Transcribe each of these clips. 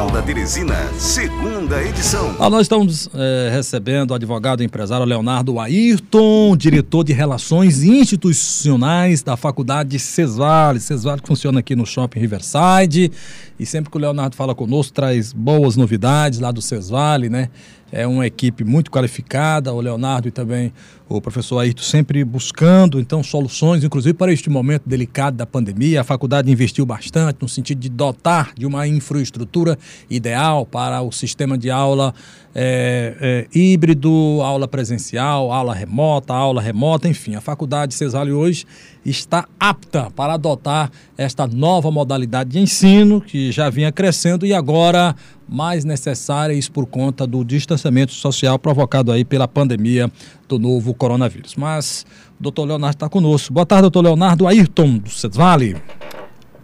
Da Teresina, segunda edição. Ah, nós estamos é, recebendo o advogado e empresário Leonardo Ayrton, diretor de Relações Institucionais da Faculdade Cesvale. Cesvale que funciona aqui no Shopping Riverside. E sempre que o Leonardo fala conosco, traz boas novidades lá do Cesvale, né? É uma equipe muito qualificada, o Leonardo e também o professor Ayrton sempre buscando então soluções, inclusive para este momento delicado da pandemia. A faculdade investiu bastante no sentido de dotar de uma infraestrutura ideal para o sistema de aula é, é, híbrido, aula presencial, aula remota, aula remota, enfim. A faculdade Cesale hoje está apta para adotar esta nova modalidade de ensino que já vinha crescendo e agora mais necessárias por conta do distanciamento social provocado aí pela pandemia do novo coronavírus. Mas o doutor Leonardo está conosco. Boa tarde, doutor Leonardo Ayrton, do Cesvale.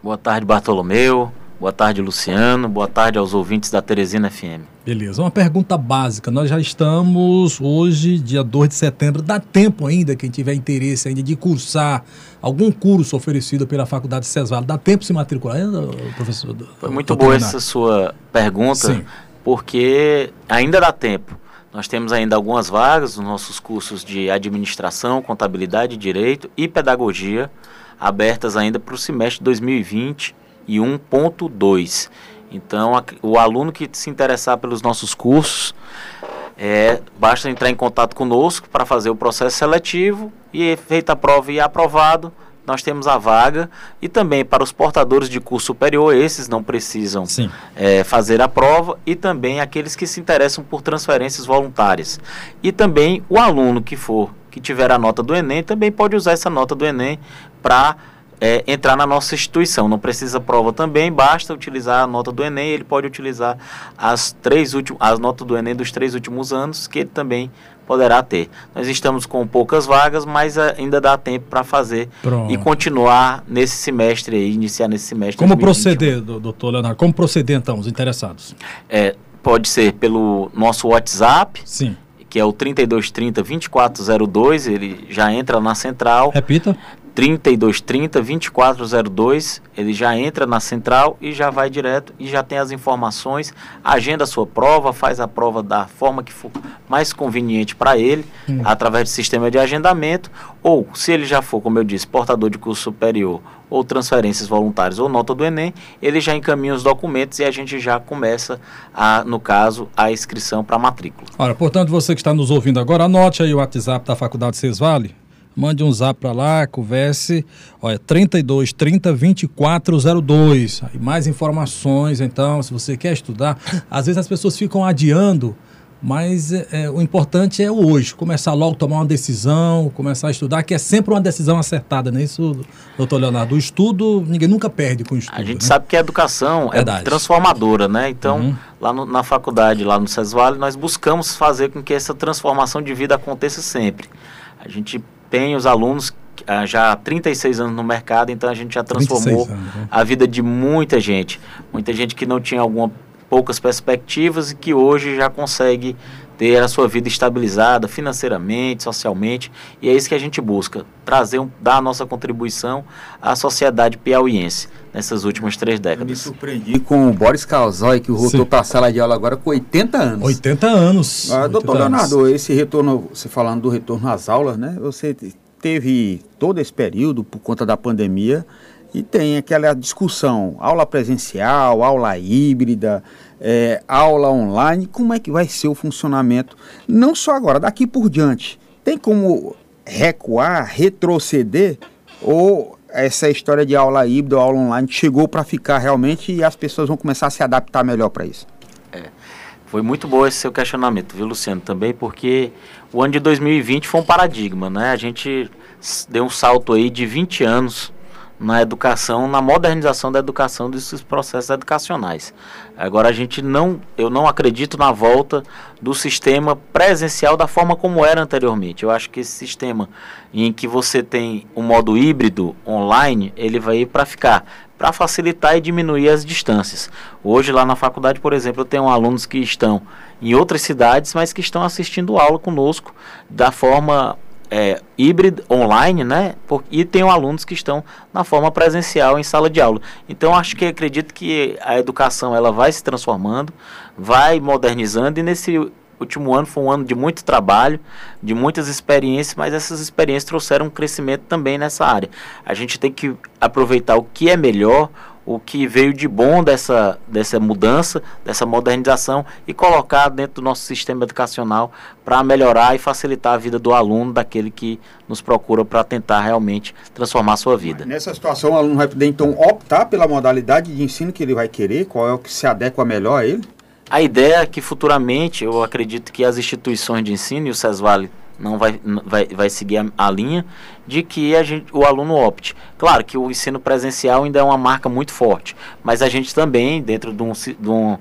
Boa tarde, Bartolomeu. Boa tarde, Luciano. Boa tarde aos ouvintes da Teresina FM. Beleza. Uma pergunta básica. Nós já estamos hoje, dia 2 de setembro. Dá tempo ainda, quem tiver interesse ainda de cursar algum curso oferecido pela Faculdade Cesvale, dá tempo de se matricular ainda, professor? Foi muito boa essa sua pergunta, Sim. porque ainda dá tempo. Nós temos ainda algumas vagas nos nossos cursos de administração, contabilidade, direito e pedagogia abertas ainda para o semestre 2020 e 1.2. Então, a, o aluno que se interessar pelos nossos cursos, é, basta entrar em contato conosco para fazer o processo seletivo e feita a prova e aprovado, nós temos a vaga e também para os portadores de curso superior, esses não precisam é, fazer a prova e também aqueles que se interessam por transferências voluntárias. E também o aluno que for, que tiver a nota do Enem, também pode usar essa nota do Enem para é, entrar na nossa instituição. Não precisa prova também, basta utilizar a nota do Enem. Ele pode utilizar as três últimas, as notas do Enem dos três últimos anos, que ele também poderá ter. Nós estamos com poucas vagas, mas ainda dá tempo para fazer Pronto. e continuar nesse semestre aí, iniciar nesse semestre. Como 2021. proceder, doutor Leonardo? Como proceder então, os interessados? É, pode ser pelo nosso WhatsApp. Sim que é o 3230 2402, ele já entra na central. Repita. 3230 2402, ele já entra na central e já vai direto e já tem as informações, agenda a sua prova, faz a prova da forma que for mais conveniente para ele, hum. através do sistema de agendamento, ou se ele já for, como eu disse, portador de curso superior ou transferências voluntárias ou nota do Enem, ele já encaminha os documentos e a gente já começa, a, no caso, a inscrição para a matrícula. Ora, portanto, você que está nos ouvindo agora, anote aí o WhatsApp da Faculdade Cesvale, mande um zap para lá, converse. Olha, 32 30 2402. Aí mais informações, então, se você quer estudar. Às vezes as pessoas ficam adiando, mas é, é, o importante é o hoje. Começar logo a tomar uma decisão, começar a estudar, que é sempre uma decisão acertada, não é isso, doutor Leonardo? O estudo, ninguém nunca perde com o estudo. A gente né? sabe que a educação é Verdade. é transformadora, né? Então, uhum. lá no, na faculdade, lá no Cesvale, nós buscamos fazer com que essa transformação de vida aconteça sempre. A gente tem os alunos ah, já há 36 anos no mercado, então a gente já transformou anos, né? a vida de muita gente. Muita gente que não tinha alguma poucas perspectivas e que hoje já consegue ter a sua vida estabilizada financeiramente, socialmente, e é isso que a gente busca, trazer, um, dar a nossa contribuição à sociedade piauiense nessas últimas três décadas. Eu me surpreendi com o Boris Calzói, que voltou para a sala de aula agora com 80 anos. 80 anos. Ah, doutor Leonardo, anos. esse retorno, você falando do retorno às aulas, né? Você teve todo esse período por conta da pandemia, e tem aquela discussão, aula presencial, aula híbrida, é, aula online, como é que vai ser o funcionamento, não só agora, daqui por diante. Tem como recuar, retroceder, ou essa história de aula híbrida aula online chegou para ficar realmente e as pessoas vão começar a se adaptar melhor para isso? É, foi muito bom esse seu questionamento, viu, Luciano, também, porque o ano de 2020 foi um paradigma, né? A gente deu um salto aí de 20 anos na educação, na modernização da educação desses processos educacionais. Agora a gente não, eu não acredito na volta do sistema presencial da forma como era anteriormente. Eu acho que esse sistema em que você tem um modo híbrido online, ele vai ir para ficar, para facilitar e diminuir as distâncias. Hoje lá na faculdade, por exemplo, eu tenho alunos que estão em outras cidades, mas que estão assistindo aula conosco da forma é, híbrido online, né? Por, e tem alunos que estão na forma presencial em sala de aula. Então acho que acredito que a educação ela vai se transformando, vai modernizando e nesse último ano foi um ano de muito trabalho, de muitas experiências, mas essas experiências trouxeram um crescimento também nessa área. A gente tem que aproveitar o que é melhor, o que veio de bom dessa, dessa mudança, dessa modernização e colocar dentro do nosso sistema educacional para melhorar e facilitar a vida do aluno, daquele que nos procura para tentar realmente transformar a sua vida. Nessa situação, o aluno vai poder então optar pela modalidade de ensino que ele vai querer, qual é o que se adequa melhor a ele? A ideia é que futuramente, eu acredito que as instituições de ensino e o SESVAL não vai, vai, vai seguir a, a, linha de que a gente, o aluno opte. Claro que o ensino presencial ainda é uma marca muito forte, mas a gente também, dentro de um, de um,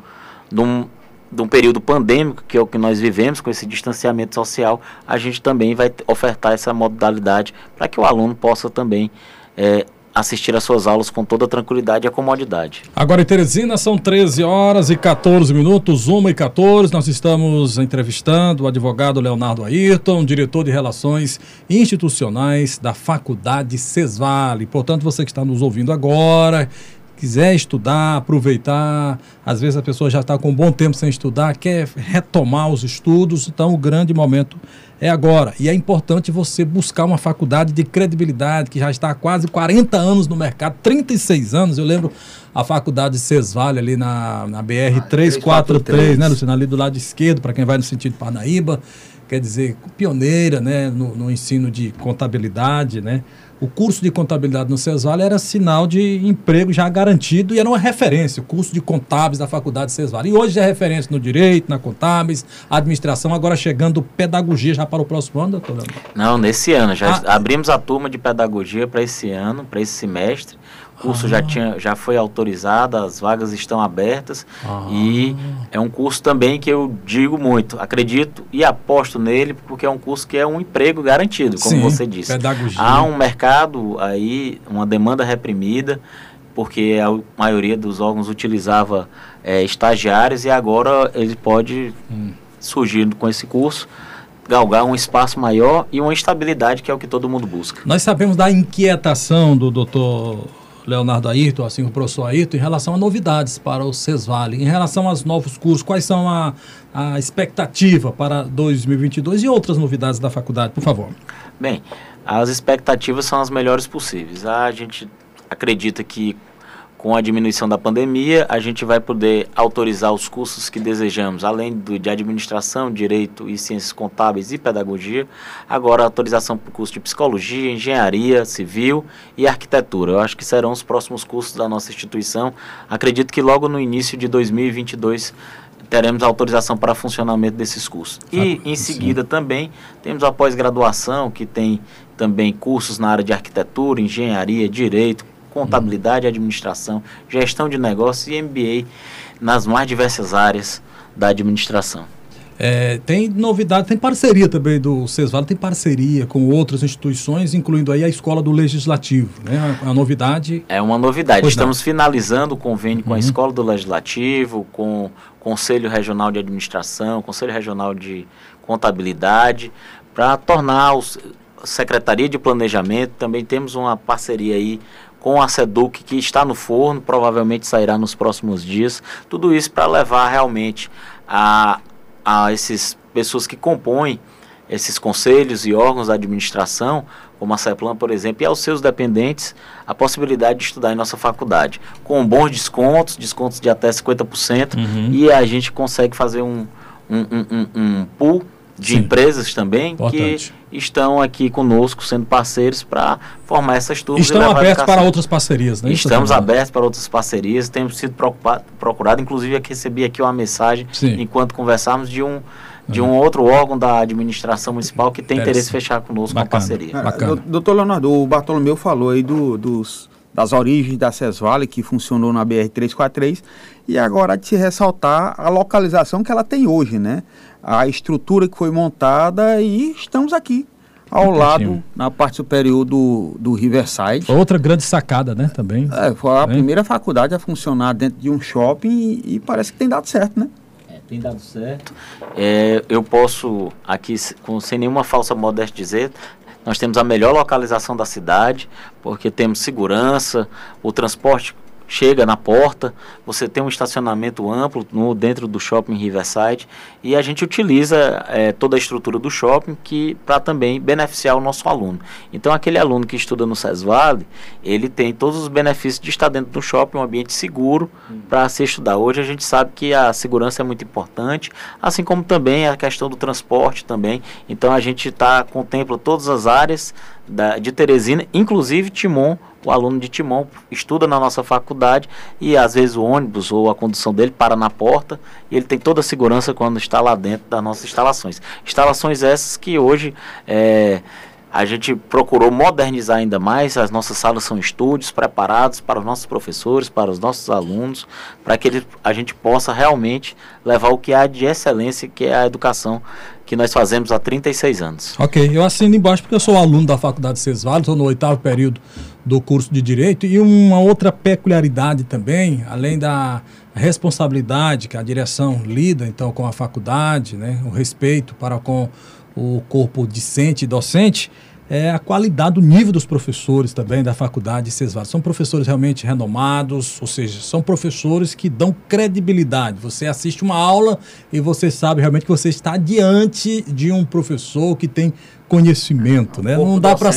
de um, de um período pandêmico, que é o que nós vivemos, com esse distanciamento social, a gente também vai ofertar essa modalidade para que o aluno possa também é, assistir às suas aulas com toda tranquilidade e comodidade. Agora em Teresina são 13 horas e 14 minutos, 1 e 14. Nós estamos entrevistando o advogado Leonardo Ayrton, diretor de Relações Institucionais da Faculdade Cesvale. Portanto, você que está nos ouvindo agora, quiser estudar, aproveitar, às vezes a pessoa já está com um bom tempo sem estudar, quer retomar os estudos, então o grande momento é agora. E é importante você buscar uma faculdade de credibilidade, que já está há quase 40 anos no mercado, 36 anos. Eu lembro a faculdade de Cesvale ali na, na BR 343, né, Luciano? Ali do lado esquerdo, para quem vai no sentido Parnaíba. Quer dizer, pioneira né, no, no ensino de contabilidade, né? O curso de contabilidade no Cesvale era sinal de emprego já garantido e era uma referência, o curso de contábeis da faculdade Cesvale. E hoje é referência no direito, na contábeis, administração, agora chegando pedagogia já para o próximo ano, doutor? Não, nesse ano. Já ah, abrimos a turma de pedagogia para esse ano, para esse semestre. O curso ah. já, tinha, já foi autorizado, as vagas estão abertas ah. e é um curso também que eu digo muito, acredito e aposto nele, porque é um curso que é um emprego garantido, como Sim, você disse. Pedagogia. Há um mercado aí, uma demanda reprimida, porque a maioria dos órgãos utilizava é, estagiários e agora ele pode hum. surgir com esse curso galgar um espaço maior e uma estabilidade que é o que todo mundo busca. Nós sabemos da inquietação do doutor Leonardo Ayrton, assim o professor Ayrton, em relação a novidades para o Cesvale, em relação aos novos cursos, quais são a, a expectativa para 2022 e outras novidades da faculdade, por favor. Bem, as expectativas são as melhores possíveis. A gente acredita que com a diminuição da pandemia, a gente vai poder autorizar os cursos que desejamos, além do, de administração, direito e ciências contábeis e pedagogia. Agora, autorização para o curso de psicologia, engenharia civil e arquitetura. Eu acho que serão os próximos cursos da nossa instituição. Acredito que logo no início de 2022 teremos autorização para funcionamento desses cursos. E ah, em seguida sim. também temos a pós-graduação, que tem também cursos na área de arquitetura, engenharia, direito, contabilidade, administração, gestão de negócios e MBA nas mais diversas áreas da administração. É, tem novidade, tem parceria também do Cesvale, tem parceria com outras instituições, incluindo aí a Escola do Legislativo, né? A, a novidade... É uma novidade, pois estamos não. finalizando o convênio com uhum. a Escola do Legislativo, com o Conselho Regional de Administração, Conselho Regional de Contabilidade, para tornar os, a Secretaria de Planejamento, também temos uma parceria aí com a SEDUC que está no forno, provavelmente sairá nos próximos dias. Tudo isso para levar realmente a, a essas pessoas que compõem esses conselhos e órgãos da administração, como a CEPLAN, por exemplo, e aos seus dependentes, a possibilidade de estudar em nossa faculdade, com bons descontos, descontos de até 50%, uhum. e a gente consegue fazer um, um, um, um pool de Sim. empresas também Importante. que estão aqui conosco, sendo parceiros para formar essas turmas. Estão abertos para outras parcerias, né? Estamos abertos para outras parcerias, temos sido procurado, inclusive aqui recebi aqui uma mensagem, Sim. enquanto conversávamos, de um de um outro órgão da administração municipal que tem interesse em fechar conosco Bacana. uma parceria. Bacana. Doutor Leonardo, o Bartolomeu falou aí do, dos, das origens da Cesvale, que funcionou na BR-343, e agora de se ressaltar a localização que ela tem hoje, né? A estrutura que foi montada e estamos aqui ao lado, na parte superior do, do Riverside. Outra grande sacada, né, também. É, foi a primeira faculdade a funcionar dentro de um shopping e, e parece que tem dado certo, né? É, tem dado certo. É, eu posso aqui, com, sem nenhuma falsa modéstia dizer, nós temos a melhor localização da cidade, porque temos segurança, o transporte chega na porta, você tem um estacionamento amplo no, dentro do shopping Riverside e a gente utiliza é, toda a estrutura do shopping que para também beneficiar o nosso aluno. Então aquele aluno que estuda no Vale ele tem todos os benefícios de estar dentro do shopping, um ambiente seguro hum. para se estudar. Hoje a gente sabe que a segurança é muito importante, assim como também a questão do transporte também. Então a gente tá contempla todas as áreas da, de Teresina, inclusive Timon o aluno de Timon estuda na nossa faculdade e às vezes o ônibus ou a condução dele para na porta e ele tem toda a segurança quando está lá dentro das nossas instalações. Instalações essas que hoje é, a gente procurou modernizar ainda mais. As nossas salas são estúdios preparados para os nossos professores, para os nossos alunos, para que ele, a gente possa realmente levar o que há de excelência, que é a educação que nós fazemos há 36 anos. Ok, eu assino embaixo porque eu sou aluno da Faculdade Cesvale, estou no oitavo período do curso de Direito e uma outra peculiaridade também, além da responsabilidade que a direção lida então com a faculdade, né, o respeito para com o corpo discente e docente, é a qualidade, o nível dos professores também da faculdade de Cesvado. São professores realmente renomados, ou seja, são professores que dão credibilidade. Você assiste uma aula e você sabe realmente que você está diante de um professor que tem conhecimento, né? Não dá para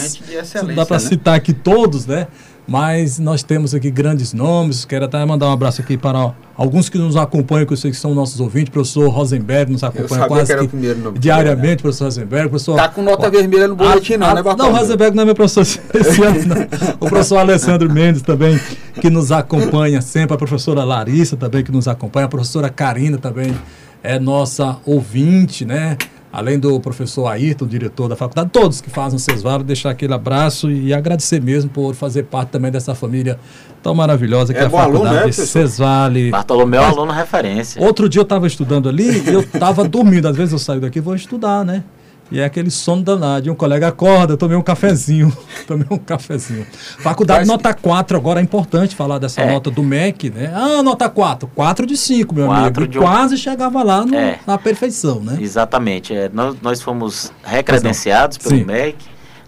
não dá para né? citar aqui todos, né? Mas nós temos aqui grandes nomes. Quero até mandar um abraço aqui para alguns que nos acompanham, que eu sei que são nossos ouvintes. Professor Rosenberg nos acompanha quase que que diariamente, né? professor Rosenberg. Professor, tá com nota ó, vermelha no boletim, a, não, a, né, Não, Rosenberg não é meu professor esse ano, não. O professor Alessandro Mendes também, que nos acompanha sempre. A professora Larissa também, que nos acompanha. A professora Karina também é nossa ouvinte, né? Além do professor Ayrton, diretor da faculdade, todos que fazem o Cesvaro, deixar aquele abraço e agradecer mesmo por fazer parte também dessa família tão maravilhosa que é, é a faculdade aluno, né, Cesvale. Bartolomeu é aluno referência. Outro dia eu estava estudando ali e eu estava dormindo. Às vezes eu saio daqui e vou estudar, né? E é aquele sono danado. E um colega acorda, tomei um cafezinho. tomei um cafezinho. Faculdade Mas... nota 4, agora é importante falar dessa é. nota do MEC, né? Ah, nota 4. 4 de 5, meu 4 amigo. Um... Quase chegava lá no, é. na perfeição, né? Exatamente. É, nós, nós fomos recredenciados pelo Sim. MEC,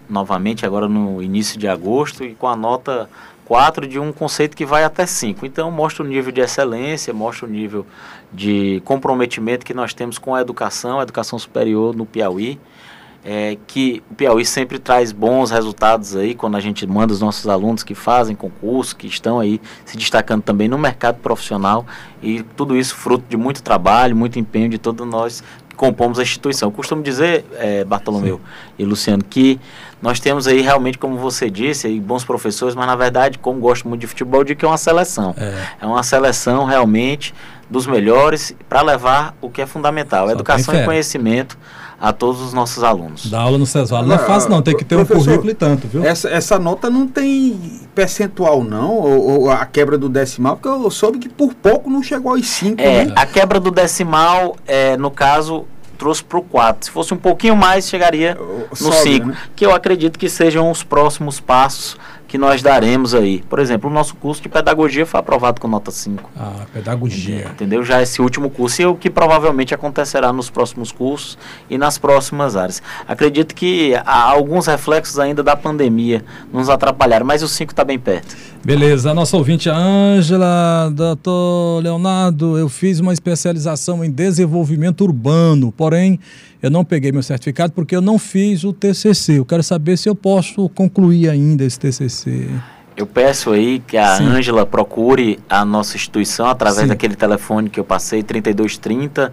novamente agora no início de agosto, e com a nota 4 de um conceito que vai até 5. Então mostra o nível de excelência, mostra o nível de comprometimento que nós temos com a educação, a educação superior no Piauí é, que o Piauí sempre traz bons resultados aí quando a gente manda os nossos alunos que fazem concurso, que estão aí se destacando também no mercado profissional e tudo isso fruto de muito trabalho, muito empenho de todos nós que compomos a instituição. Eu costumo dizer, é, Bartolomeu Sim. e Luciano, que nós temos aí realmente, como você disse, aí, bons professores, mas na verdade, como gosto muito de futebol, de que é uma seleção. É, é uma seleção realmente dos melhores para levar o que é fundamental, Só educação e conhecimento a todos os nossos alunos. Da aula no CESVAL não é fácil não, tem que ter um currículo e tanto, viu? Essa, essa nota não tem percentual não, ou, ou, a quebra do decimal, porque eu soube que por pouco não chegou aos 5. É, né? a quebra do decimal, é, no caso, trouxe para o 4. Se fosse um pouquinho mais, chegaria no 5. Né? Que eu acredito que sejam os próximos passos que nós daremos aí. Por exemplo, o nosso curso de pedagogia foi aprovado com nota 5. Ah, pedagogia. Entendeu? Já esse último curso e o que provavelmente acontecerá nos próximos cursos e nas próximas áreas. Acredito que há alguns reflexos ainda da pandemia nos atrapalharam, mas o 5 está bem perto. Beleza, a nossa ouvinte, a Ângela, doutor Leonardo, eu fiz uma especialização em desenvolvimento urbano, porém eu não peguei meu certificado porque eu não fiz o TCC. Eu quero saber se eu posso concluir ainda esse TCC. Eu peço aí que a Ângela procure a nossa instituição através Sim. daquele telefone que eu passei, 3230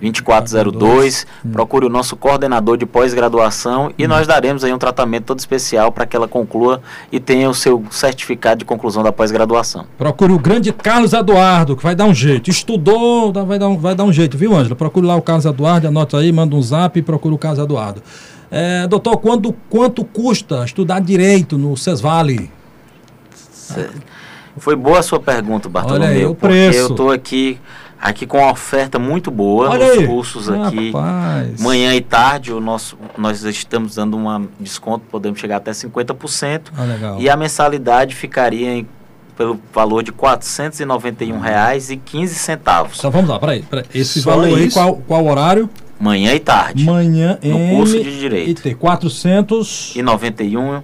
2402. Hum. Procure o nosso coordenador de pós-graduação hum. e nós daremos aí um tratamento todo especial para que ela conclua e tenha o seu certificado de conclusão da pós-graduação. Procure o grande Carlos Eduardo, que vai dar um jeito. Estudou, vai dar um, vai dar um jeito, viu, Ângela? Procure lá o Carlos Eduardo, anota aí, manda um zap e procure o Carlos Eduardo. É, doutor, quando, quanto custa estudar direito no Cesvale? Foi boa a sua pergunta, Bartolomeu. Olha aí, o preço. eu estou aqui, aqui com uma oferta muito boa Olha nos aí. cursos aqui. Rapaz. Manhã e tarde, o nosso, nós estamos dando um desconto, podemos chegar até 50%. Ah, legal. E a mensalidade ficaria em pelo valor de R$ 491,15. Então vamos lá, peraí. peraí. Esse Só valor aí, qual, qual horário? Manhã e tarde. Manhã no curso de Direito. E T, 400... E 91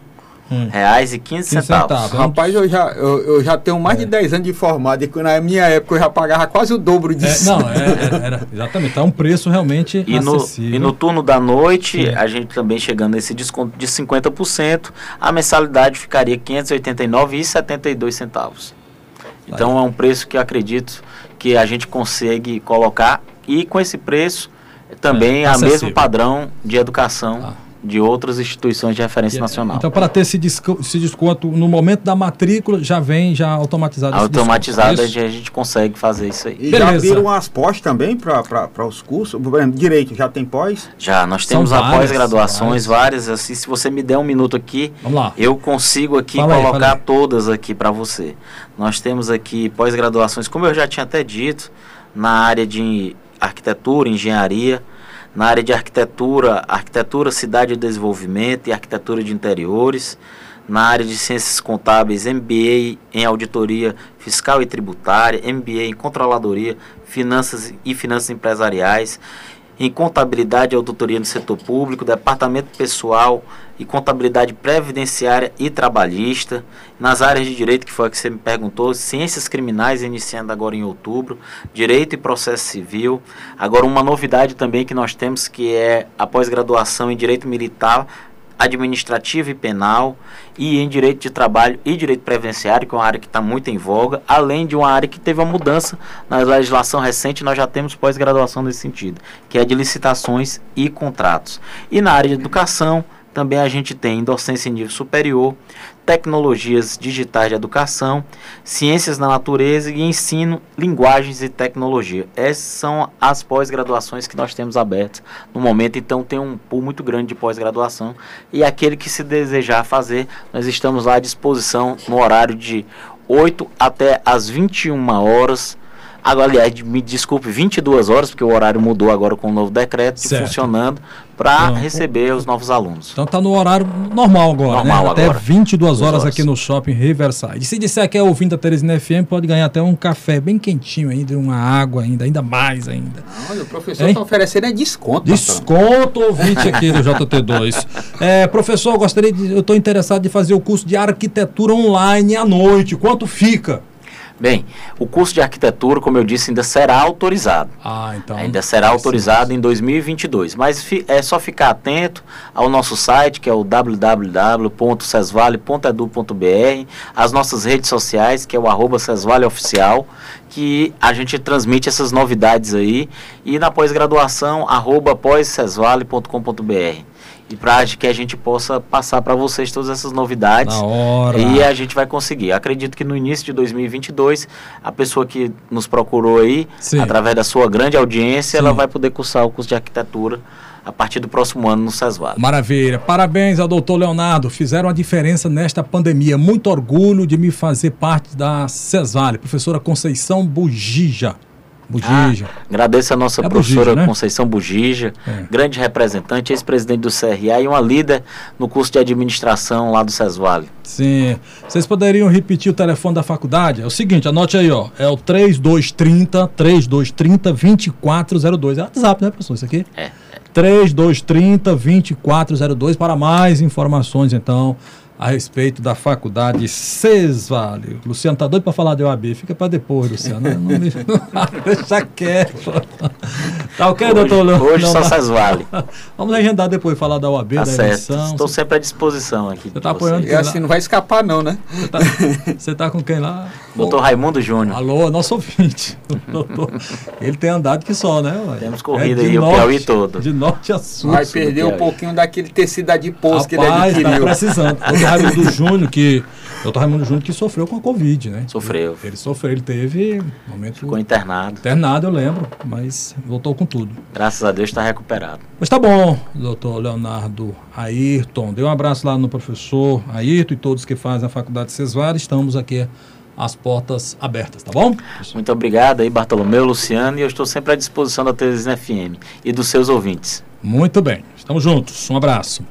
Hum. reais e 15 centavos. centavos. Rapaz, eu já, eu, eu já tenho mais é. de 10 anos de formado e na minha época eu já pagava quase o dobro disso. É, não, é, é era, exatamente. Então é um preço realmente e acessível. No, e no turno da noite, a gente também chegando nesse desconto de 50%, a mensalidade ficaria R$ 589,72 centavos. Então é um preço que acredito que a gente consegue colocar e com esse preço também é, a mesmo padrão de educação. Ah de outras instituições de referência nacional. Então, para ter esse, desconto, esse desconto no momento da matrícula, já vem já automatizado Automatizado, a gente consegue fazer isso aí. E Beleza. já viram as pós também para os cursos? Direito, já tem pós? Já, nós temos a pós-graduações, várias. Assim, se você me der um minuto aqui, eu consigo aqui fala colocar aí, todas aqui para você. Nós temos aqui pós-graduações, como eu já tinha até dito, na área de arquitetura, engenharia, na área de arquitetura, arquitetura, cidade de desenvolvimento e arquitetura de interiores, na área de ciências contábeis, MBA em auditoria fiscal e tributária, MBA em controladoria, finanças e finanças empresariais em contabilidade e auditoria no setor público, departamento pessoal e contabilidade previdenciária e trabalhista, nas áreas de direito, que foi a que você me perguntou, ciências criminais, iniciando agora em outubro, direito e processo civil. Agora, uma novidade também que nós temos, que é a pós-graduação em direito militar administrativo e penal e em direito de trabalho e direito previdenciário, que é uma área que está muito em voga, além de uma área que teve uma mudança na legislação recente, nós já temos pós-graduação nesse sentido, que é de licitações e contratos. E na área de educação, também a gente tem docência em nível superior, tecnologias digitais de educação, ciências da natureza e ensino, linguagens e tecnologia. Essas são as pós-graduações que nós temos abertas no momento, então tem um pool muito grande de pós-graduação e aquele que se desejar fazer, nós estamos lá à disposição no horário de 8 até as 21 horas Agora, aliás, me desculpe, 22 horas, porque o horário mudou agora com o novo decreto, funcionando para receber os novos alunos. Então está no horário normal agora, normal né? Até agora. 22 horas, horas, aqui no Shopping Riverside. E se disser que é ouvindo a Teresina FM, pode ganhar até um café bem quentinho ainda, uma água ainda, ainda mais ainda. Olha, o professor está oferecendo é desconto. Desconto, ouvinte aqui do JT2. É, professor, eu gostaria de, eu estou interessado de fazer o curso de arquitetura online à noite. Quanto fica? Bem, o curso de arquitetura, como eu disse, ainda será autorizado. Ah, então. Ainda será autorizado em 2022. Mas é só ficar atento ao nosso site, que é o www.cesvale.edu.br, as nossas redes sociais, que é o arroba Oficial, que a gente transmite essas novidades aí. E na pós-graduação, arroba pós-cesvale.com.br e para que a gente possa passar para vocês todas essas novidades. Na hora. E a gente vai conseguir. Acredito que no início de 2022, a pessoa que nos procurou aí, Sim. através da sua grande audiência, Sim. ela vai poder cursar o curso de arquitetura a partir do próximo ano no Cesvale. Maravilha. Parabéns ao doutor Leonardo. Fizeram a diferença nesta pandemia. Muito orgulho de me fazer parte da Cesvale. Professora Conceição Bugija. Bugija. Ah, agradeço a nossa é professora Bugija, né? Conceição Bugija, é. grande representante, ex-presidente do CRA e uma líder no curso de administração lá do SESVALE. Sim. Vocês poderiam repetir o telefone da faculdade? É o seguinte, anote aí, ó. É o 3230 3230 2402. É WhatsApp, né, professor? Isso aqui? É. é. 3230 2402 para mais informações, então a respeito da faculdade Cesvale. Luciano tá doido para falar de OAB, fica para depois, Luciano. Não, não me... Deixa quieto. Tá ok, hoje, doutor Leão? Hoje só Cesvale. Vamos agendar depois falar da OAB, tá da certo. eleição. Estou sempre à disposição aqui. Você tá apoiando E assim, não vai escapar não, né? Você tá, você tá com quem lá? Doutor Raimundo Júnior. Alô, nosso ouvinte. Doutor, ele tem andado que só, né? Ué? Temos corrida é aí, norte, o Piauí todo. De norte a sul. Vai perder um pouquinho daquele tecido de pouso que ele adquiriu. Tá precisando. Raimundo Júnior, que. Doutor Raimundo Júnior que sofreu com a Covid, né? Sofreu. Ele, ele sofreu, ele teve um momento. Ficou internado. Internado, eu lembro, mas voltou com tudo. Graças a Deus está recuperado. Mas tá bom, doutor Leonardo Ayrton. Dê um abraço lá no professor Ayrton e todos que fazem a faculdade Cesvar. Estamos aqui as portas abertas, tá bom? Muito obrigado aí, Bartolomeu, Luciano, e eu estou sempre à disposição da Teresina FM e dos seus ouvintes. Muito bem, estamos juntos. Um abraço.